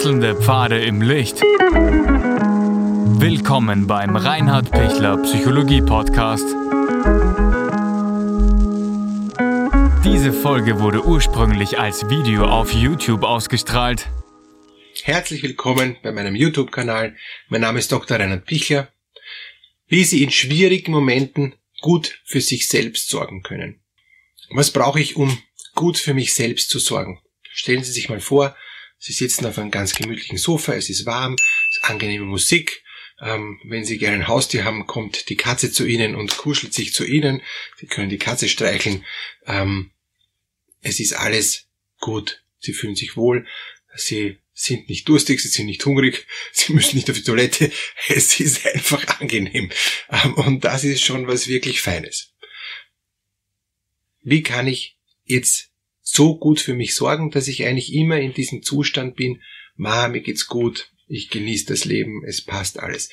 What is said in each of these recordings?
Wechselnde Pfade im Licht. Willkommen beim Reinhard Pichler Psychologie Podcast. Diese Folge wurde ursprünglich als Video auf YouTube ausgestrahlt. Herzlich willkommen bei meinem YouTube-Kanal. Mein Name ist Dr. Reinhard Pichler. Wie Sie in schwierigen Momenten gut für sich selbst sorgen können. Was brauche ich, um gut für mich selbst zu sorgen? Stellen Sie sich mal vor, Sie sitzen auf einem ganz gemütlichen Sofa, es ist warm, es ist angenehme Musik. Ähm, wenn Sie gerne ein Haustier haben, kommt die Katze zu Ihnen und kuschelt sich zu Ihnen. Sie können die Katze streicheln. Ähm, es ist alles gut. Sie fühlen sich wohl. Sie sind nicht durstig, sie sind nicht hungrig, sie müssen nicht auf die Toilette. Es ist einfach angenehm. Ähm, und das ist schon was wirklich Feines. Wie kann ich jetzt so gut für mich sorgen, dass ich eigentlich immer in diesem Zustand bin, ma, mir geht's gut, ich genieße das Leben, es passt alles.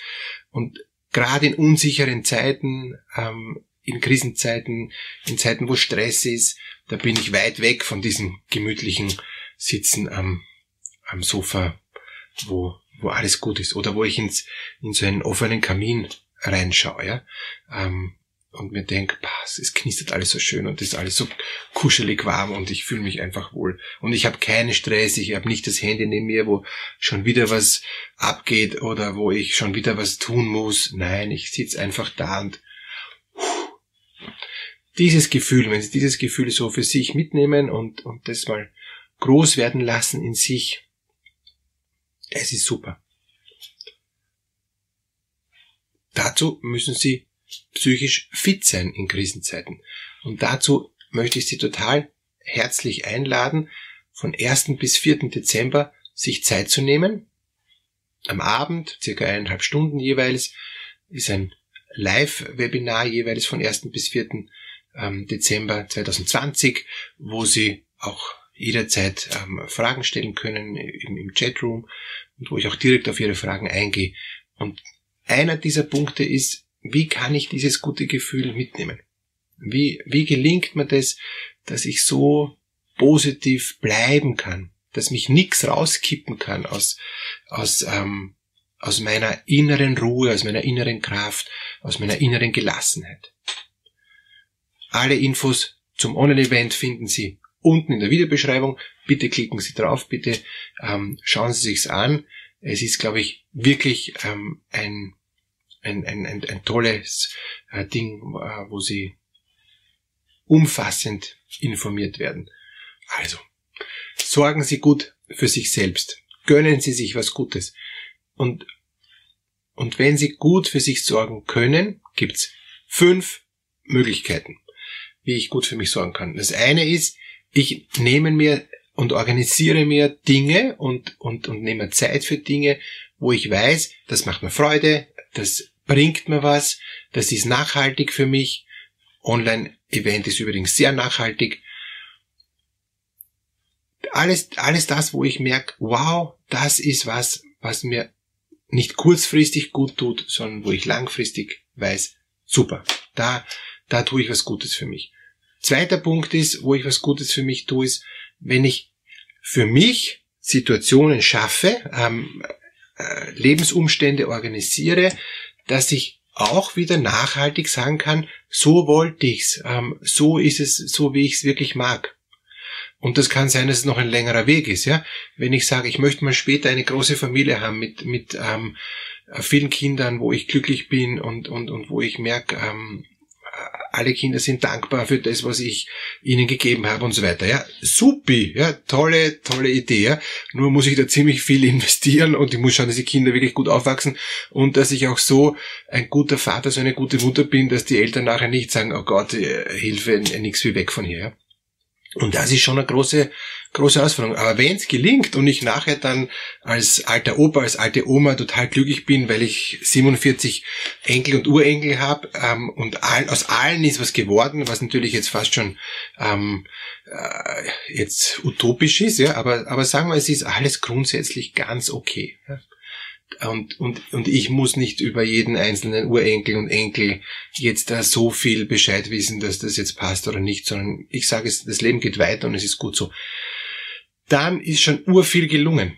Und gerade in unsicheren Zeiten, ähm, in Krisenzeiten, in Zeiten, wo Stress ist, da bin ich weit weg von diesem gemütlichen Sitzen am, am Sofa, wo, wo alles gut ist. Oder wo ich ins, in so einen offenen Kamin reinschaue. Ja? Ähm, und mir denke, es knistert alles so schön und ist alles so kuschelig warm und ich fühle mich einfach wohl. Und ich habe keinen Stress, ich habe nicht das Handy neben mir, wo schon wieder was abgeht oder wo ich schon wieder was tun muss. Nein, ich sitze einfach da und dieses Gefühl, wenn Sie dieses Gefühl so für sich mitnehmen und, und das mal groß werden lassen in sich, es ist super. Dazu müssen Sie psychisch fit sein in Krisenzeiten. Und dazu möchte ich Sie total herzlich einladen, von 1. bis 4. Dezember sich Zeit zu nehmen. Am Abend, circa eineinhalb Stunden jeweils, ist ein Live-Webinar jeweils von 1. bis 4. Ähm, Dezember 2020, wo Sie auch jederzeit ähm, Fragen stellen können im, im Chatroom und wo ich auch direkt auf Ihre Fragen eingehe. Und einer dieser Punkte ist, wie kann ich dieses gute Gefühl mitnehmen? Wie, wie gelingt mir das, dass ich so positiv bleiben kann, dass mich nichts rauskippen kann aus, aus, ähm, aus meiner inneren Ruhe, aus meiner inneren Kraft, aus meiner inneren Gelassenheit. Alle Infos zum Online-Event finden Sie unten in der Videobeschreibung. Bitte klicken Sie drauf, bitte ähm, schauen Sie sich's an. Es ist, glaube ich, wirklich ähm, ein ein, ein, ein, ein tolles äh, Ding, äh, wo sie umfassend informiert werden. Also, sorgen Sie gut für sich selbst. Gönnen Sie sich was Gutes. Und, und wenn Sie gut für sich sorgen können, gibt's fünf Möglichkeiten, wie ich gut für mich sorgen kann. Das eine ist, ich nehme mir und organisiere mir Dinge und, und, und nehme Zeit für Dinge, wo ich weiß, das macht mir Freude, das bringt mir was, das ist nachhaltig für mich. Online-Event ist übrigens sehr nachhaltig. Alles, alles das, wo ich merke, wow, das ist was, was mir nicht kurzfristig gut tut, sondern wo ich langfristig weiß, super, da, da tue ich was Gutes für mich. Zweiter Punkt ist, wo ich was Gutes für mich tue, ist, wenn ich für mich Situationen schaffe, ähm, äh, Lebensumstände organisiere, dass ich auch wieder nachhaltig sagen kann, so wollte ich's, ähm, so ist es, so wie ich es wirklich mag. Und das kann sein, dass es noch ein längerer Weg ist, ja. Wenn ich sage, ich möchte mal später eine große Familie haben mit mit ähm, vielen Kindern, wo ich glücklich bin und und und wo ich merke, ähm, alle Kinder sind dankbar für das, was ich ihnen gegeben habe und so weiter. Ja, supi, ja, tolle, tolle Idee. Nur muss ich da ziemlich viel investieren und ich muss schauen, dass die Kinder wirklich gut aufwachsen und dass ich auch so ein guter Vater, so eine gute Mutter bin, dass die Eltern nachher nicht sagen, oh Gott, äh, Hilfe, nix wie weg von hier. Ja. Und das ist schon eine große, große Herausforderung. Aber wenn es gelingt und ich nachher dann als alter Opa, als alte Oma total glücklich bin, weil ich 47 Enkel und Urenkel habe ähm, und all, aus allen ist was geworden, was natürlich jetzt fast schon ähm, äh, jetzt utopisch ist, ja, aber, aber sagen wir, es ist alles grundsätzlich ganz okay. Ja und, und, und ich muss nicht über jeden einzelnen Urenkel und Enkel jetzt da so viel Bescheid wissen, dass das jetzt passt oder nicht, sondern ich sage es, das Leben geht weiter und es ist gut so. Dann ist schon urviel gelungen.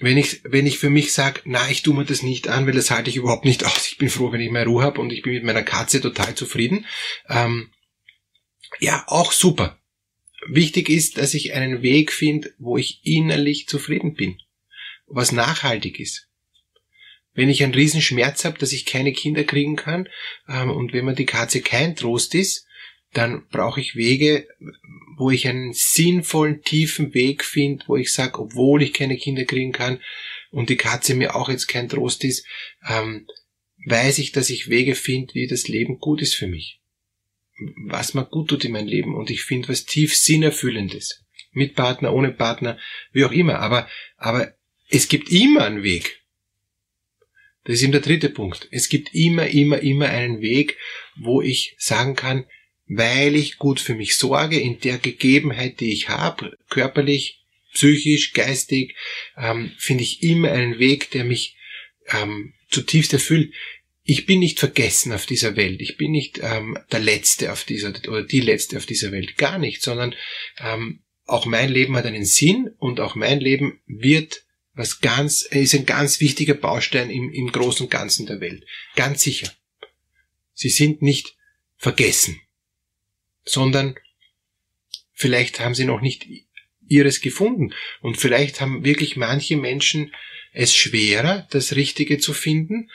wenn ich, wenn ich für mich sage, na, ich tue mir das nicht an, weil das halte ich überhaupt nicht aus. Ich bin froh, wenn ich mehr Ruhe habe und ich bin mit meiner Katze total zufrieden. Ähm, ja, auch super. Wichtig ist, dass ich einen Weg finde, wo ich innerlich zufrieden bin. Was nachhaltig ist. Wenn ich einen riesen Schmerz habe, dass ich keine Kinder kriegen kann, ähm, und wenn mir die Katze kein Trost ist, dann brauche ich Wege, wo ich einen sinnvollen, tiefen Weg finde, wo ich sage, obwohl ich keine Kinder kriegen kann und die Katze mir auch jetzt kein Trost ist, ähm, weiß ich, dass ich Wege finde, wie das Leben gut ist für mich. Was mir gut tut in meinem Leben und ich finde was tief Sinnerfüllendes. Mit Partner, ohne Partner, wie auch immer. Aber, aber es gibt immer einen Weg. Das ist eben der dritte Punkt. Es gibt immer, immer, immer einen Weg, wo ich sagen kann, weil ich gut für mich sorge, in der Gegebenheit, die ich habe, körperlich, psychisch, geistig, ähm, finde ich immer einen Weg, der mich ähm, zutiefst erfüllt. Ich bin nicht vergessen auf dieser Welt. Ich bin nicht ähm, der Letzte auf dieser oder die Letzte auf dieser Welt. Gar nicht, sondern ähm, auch mein Leben hat einen Sinn und auch mein Leben wird was ganz, ist ein ganz wichtiger Baustein im, im Großen und Ganzen der Welt. Ganz sicher. Sie sind nicht vergessen sondern vielleicht haben sie noch nicht ihres gefunden. Und vielleicht haben wirklich manche Menschen es schwerer, das Richtige zu finden,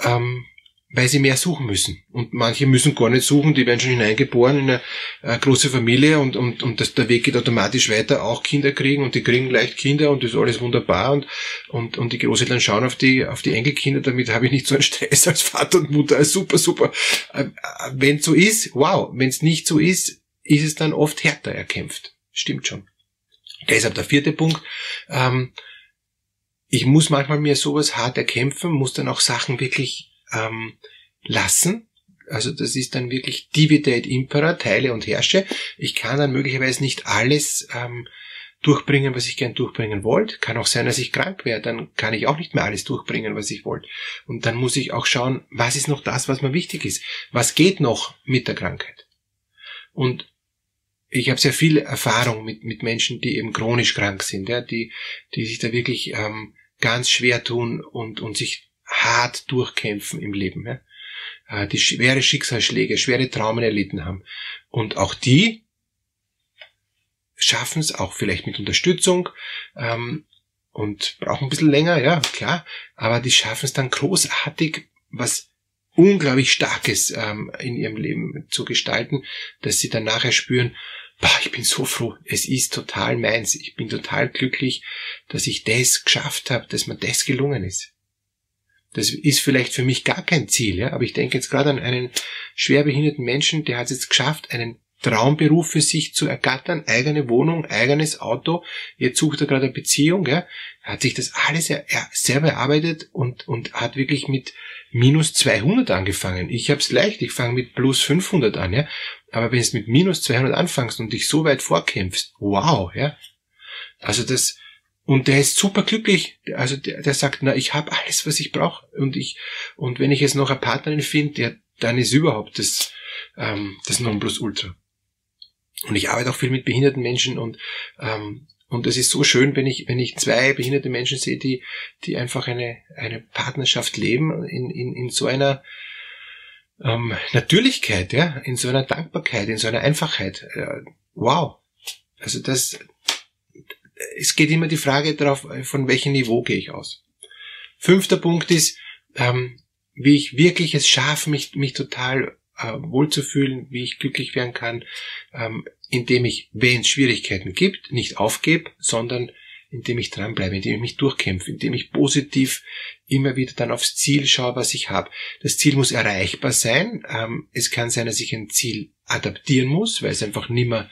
ähm, weil sie mehr suchen müssen. Und manche müssen gar nicht suchen, die werden schon hineingeboren in eine, eine große Familie und, und, und das, der Weg geht automatisch weiter, auch Kinder kriegen und die kriegen leicht Kinder und das ist alles wunderbar und, und, und die Großeltern schauen auf die, auf die Enkelkinder, damit habe ich nicht so einen Stress als Vater und Mutter, super, super. Äh, äh, wenn es so ist, wow, wenn es nicht so ist, ist es dann oft härter erkämpft. Stimmt schon. Deshalb der vierte Punkt, ähm, ich muss manchmal mir sowas hart erkämpfen, muss dann auch Sachen wirklich ähm, lassen. Also das ist dann wirklich divide et impera, teile und herrsche. Ich kann dann möglicherweise nicht alles ähm, durchbringen, was ich gern durchbringen wollte. Kann auch sein, dass ich krank werde, dann kann ich auch nicht mehr alles durchbringen, was ich wollte. Und dann muss ich auch schauen, was ist noch das, was mir wichtig ist. Was geht noch mit der Krankheit? Und ich habe sehr viel Erfahrung mit, mit Menschen, die eben chronisch krank sind, ja, die, die sich da wirklich ähm, ganz schwer tun und, und sich hart durchkämpfen im Leben, ja? Äh, die schwere Schicksalsschläge, schwere Traumen erlitten haben. Und auch die schaffen es auch vielleicht mit Unterstützung ähm, und brauchen ein bisschen länger, ja, klar, aber die schaffen es dann großartig, was unglaublich Starkes ähm, in ihrem Leben zu gestalten, dass sie dann nachher spüren, boah, ich bin so froh, es ist total meins, ich bin total glücklich, dass ich das geschafft habe, dass mir das gelungen ist. Das ist vielleicht für mich gar kein Ziel, ja, aber ich denke jetzt gerade an einen schwerbehinderten Menschen, der hat es jetzt geschafft, einen Traumberuf für sich zu ergattern, eigene Wohnung, eigenes Auto, jetzt sucht er gerade eine Beziehung, ja, hat sich das alles er, er selber erarbeitet und, und hat wirklich mit minus 200 angefangen. Ich hab's leicht, ich fange mit plus 500 an, ja, aber wenn du mit minus 200 anfängst und dich so weit vorkämpfst, wow, ja, also das, und der ist super glücklich. Also der, der sagt, na, ich habe alles, was ich brauche. Und ich, und wenn ich jetzt noch eine Partnerin finde, dann ist überhaupt das, ähm, das Nonplusultra. Und ich arbeite auch viel mit behinderten Menschen und ähm, und es ist so schön, wenn ich, wenn ich zwei behinderte Menschen sehe, die, die einfach eine, eine Partnerschaft leben in, in, in so einer ähm, Natürlichkeit, ja, in so einer Dankbarkeit, in so einer Einfachheit. Äh, wow. Also das, es geht immer die Frage darauf, von welchem Niveau gehe ich aus. Fünfter Punkt ist, ähm, wie ich wirklich es schaffe, mich, mich total äh, wohlzufühlen, wie ich glücklich werden kann, ähm, indem ich, wenn es Schwierigkeiten gibt, nicht aufgebe, sondern indem ich dranbleibe, indem ich mich durchkämpfe, indem ich positiv immer wieder dann aufs Ziel schaue, was ich habe. Das Ziel muss erreichbar sein. Ähm, es kann sein, dass ich ein Ziel adaptieren muss, weil es einfach nimmer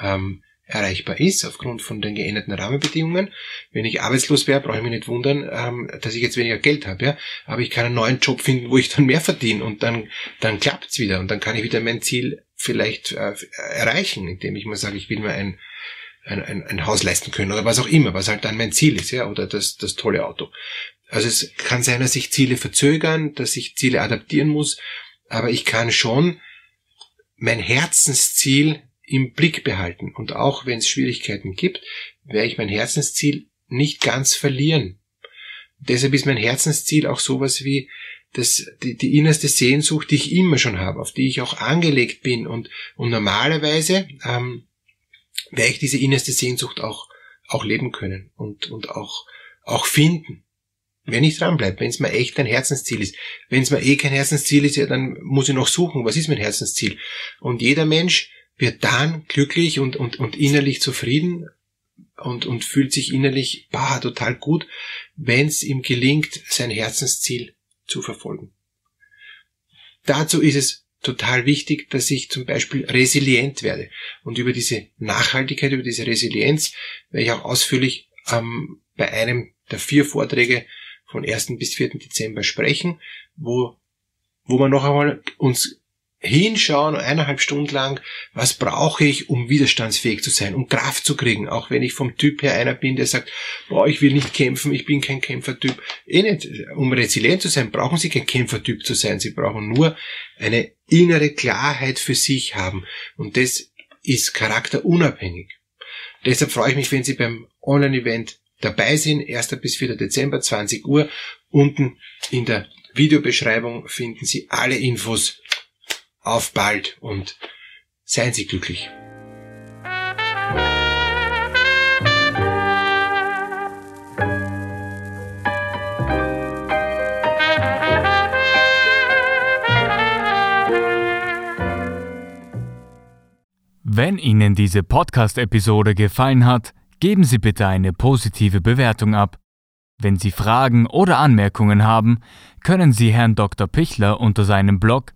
ähm, erreichbar ist aufgrund von den geänderten Rahmenbedingungen. Wenn ich arbeitslos wäre, brauche ich mich nicht wundern, ähm, dass ich jetzt weniger Geld habe, ja. Aber ich kann einen neuen Job finden, wo ich dann mehr verdiene und dann, dann klappt's wieder und dann kann ich wieder mein Ziel vielleicht äh, erreichen, indem ich mal sage, ich will mir ein, ein, ein, ein Haus leisten können oder was auch immer, was halt dann mein Ziel ist, ja, oder das, das tolle Auto. Also es kann sein, dass sich Ziele verzögern, dass ich Ziele adaptieren muss, aber ich kann schon mein Herzensziel im Blick behalten. Und auch wenn es Schwierigkeiten gibt, werde ich mein Herzensziel nicht ganz verlieren. Deshalb ist mein Herzensziel auch sowas wie das, die, die innerste Sehnsucht, die ich immer schon habe, auf die ich auch angelegt bin. Und, und normalerweise ähm, werde ich diese innerste Sehnsucht auch, auch leben können und, und auch, auch finden. Wenn ich dranbleibe, wenn es mir echt ein Herzensziel ist. Wenn es mir eh kein Herzensziel ist, ja, dann muss ich noch suchen, was ist mein Herzensziel. Und jeder Mensch wird dann glücklich und, und, und innerlich zufrieden und, und fühlt sich innerlich bah, total gut, wenn es ihm gelingt, sein Herzensziel zu verfolgen. Dazu ist es total wichtig, dass ich zum Beispiel resilient werde. Und über diese Nachhaltigkeit, über diese Resilienz werde ich auch ausführlich ähm, bei einem der vier Vorträge von 1. bis 4. Dezember sprechen, wo, wo wir noch einmal uns hinschauen, eineinhalb Stunden lang, was brauche ich, um widerstandsfähig zu sein, um Kraft zu kriegen, auch wenn ich vom Typ her einer bin, der sagt, boah, ich will nicht kämpfen, ich bin kein Kämpfertyp. Eh nicht. Um resilient zu sein, brauchen Sie kein Kämpfertyp zu sein, Sie brauchen nur eine innere Klarheit für sich haben. Und das ist charakterunabhängig. Deshalb freue ich mich, wenn Sie beim Online-Event dabei sind, 1. bis 4. Dezember, 20 Uhr. Unten in der Videobeschreibung finden Sie alle Infos auf bald und seien Sie glücklich. Wenn Ihnen diese Podcast-Episode gefallen hat, geben Sie bitte eine positive Bewertung ab. Wenn Sie Fragen oder Anmerkungen haben, können Sie Herrn Dr. Pichler unter seinem Blog